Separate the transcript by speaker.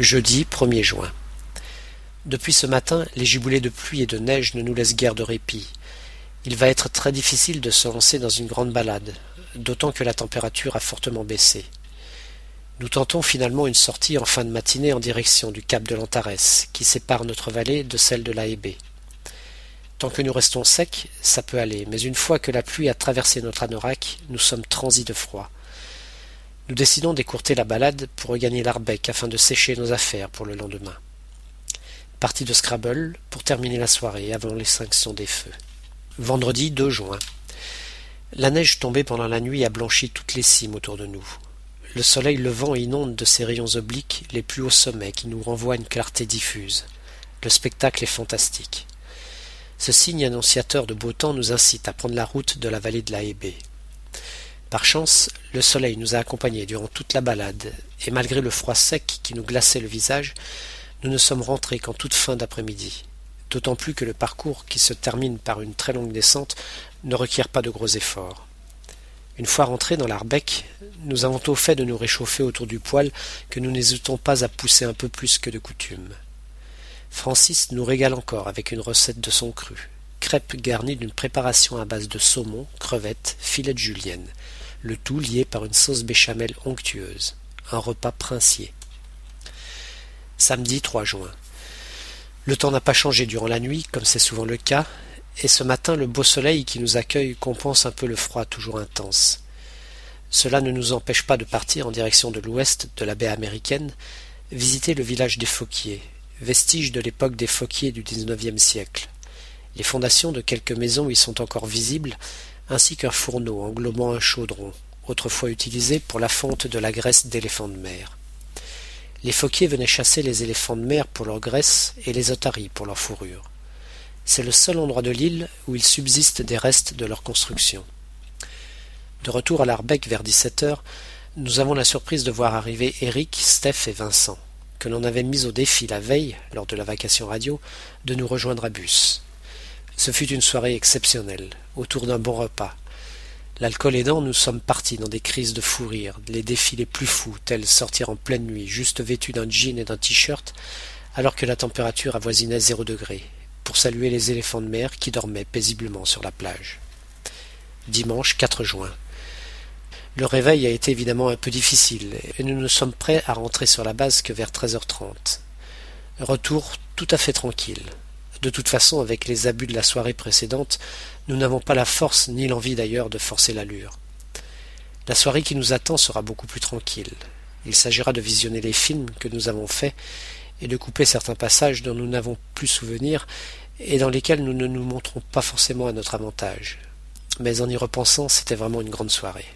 Speaker 1: Jeudi 1er juin. Depuis ce matin, les giboulées de pluie et de neige ne nous laissent guère de répit. Il va être très difficile de se lancer dans une grande balade, d'autant que la température a fortement baissé. Nous tentons finalement une sortie en fin de matinée en direction du cap de l'Antares, qui sépare notre vallée de celle de la Hébé. Tant que nous restons secs, ça peut aller, mais une fois que la pluie a traversé notre anorak, nous sommes transis de froid. Nous décidons d'écourter la balade pour regagner l'Arbec afin de sécher nos affaires pour le lendemain. Partie de Scrabble pour terminer la soirée avant l'extinction des feux. Vendredi 2 juin. La neige tombée pendant la nuit a blanchi toutes les cimes autour de nous. Le soleil levant inonde de ses rayons obliques les plus hauts sommets qui nous renvoient une clarté diffuse. Le spectacle est fantastique. Ce signe annonciateur de beau temps nous incite à prendre la route de la vallée de la. Par chance, le soleil nous a accompagnés durant toute la balade, et malgré le froid sec qui nous glaçait le visage, nous ne sommes rentrés qu'en toute fin d'après-midi, d'autant plus que le parcours, qui se termine par une très longue descente, ne requiert pas de gros efforts. Une fois rentrés dans l'Arbec, nous avons au fait de nous réchauffer autour du poêle que nous n'hésitons pas à pousser un peu plus que de coutume. Francis nous régale encore avec une recette de son cru, crêpes garnies d'une préparation à base de saumon, crevettes, filets de julienne, le tout lié par une sauce béchamel onctueuse. Un repas princier. Samedi 3 juin. Le temps n'a pas changé durant la nuit, comme c'est souvent le cas, et ce matin le beau soleil qui nous accueille compense un peu le froid toujours intense. Cela ne nous empêche pas de partir en direction de l'ouest de la baie américaine, visiter le village des Fauquiers, vestige de l'époque des Fauquiers du XIXe siècle. Les fondations de quelques maisons y sont encore visibles, ainsi qu'un fourneau englobant un chaudron, autrefois utilisé pour la fonte de la graisse d'éléphants de mer. Les phoquiers venaient chasser les éléphants de mer pour leur graisse et les otaries pour leur fourrure. C'est le seul endroit de l'île où il subsiste des restes de leur construction. De retour à l'Arbec vers dix-sept heures, nous avons la surprise de voir arriver Eric, Steph et Vincent, que l'on avait mis au défi la veille, lors de la vacation radio, de nous rejoindre à bus. Ce fut une soirée exceptionnelle, autour d'un bon repas. L'alcool aidant, nous sommes partis dans des crises de fou rire, les défis les plus fous, tels sortir en pleine nuit, juste vêtu d'un jean et d'un t-shirt, alors que la température avoisinait zéro degré, pour saluer les éléphants de mer qui dormaient paisiblement sur la plage. Dimanche 4 juin. Le réveil a été évidemment un peu difficile, et nous ne sommes prêts à rentrer sur la base que vers 13h30. Retour tout à fait tranquille. De toute façon, avec les abus de la soirée précédente, nous n'avons pas la force ni l'envie d'ailleurs de forcer l'allure. La soirée qui nous attend sera beaucoup plus tranquille. Il s'agira de visionner les films que nous avons faits et de couper certains passages dont nous n'avons plus souvenir et dans lesquels nous ne nous montrons pas forcément à notre avantage. Mais en y repensant, c'était vraiment une grande soirée.